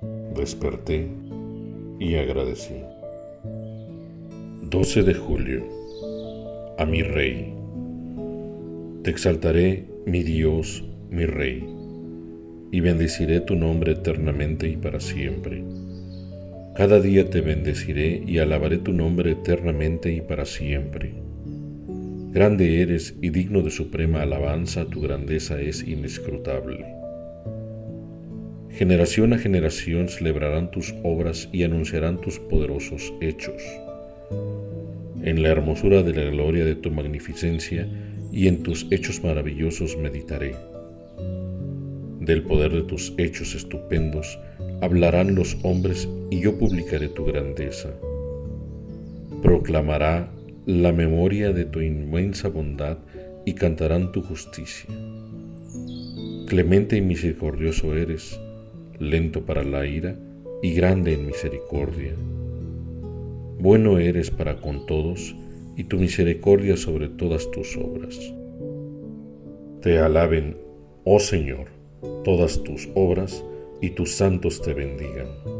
Desperté y agradecí. 12 de julio. A mi Rey. Te exaltaré, mi Dios, mi Rey, y bendeciré tu nombre eternamente y para siempre. Cada día te bendeciré y alabaré tu nombre eternamente y para siempre. Grande eres y digno de suprema alabanza, tu grandeza es inescrutable. Generación a generación celebrarán tus obras y anunciarán tus poderosos hechos. En la hermosura de la gloria de tu magnificencia y en tus hechos maravillosos meditaré. Del poder de tus hechos estupendos hablarán los hombres y yo publicaré tu grandeza. Proclamará la memoria de tu inmensa bondad y cantarán tu justicia. Clemente y misericordioso eres, lento para la ira y grande en misericordia. Bueno eres para con todos y tu misericordia sobre todas tus obras. Te alaben, oh Señor, todas tus obras y tus santos te bendigan.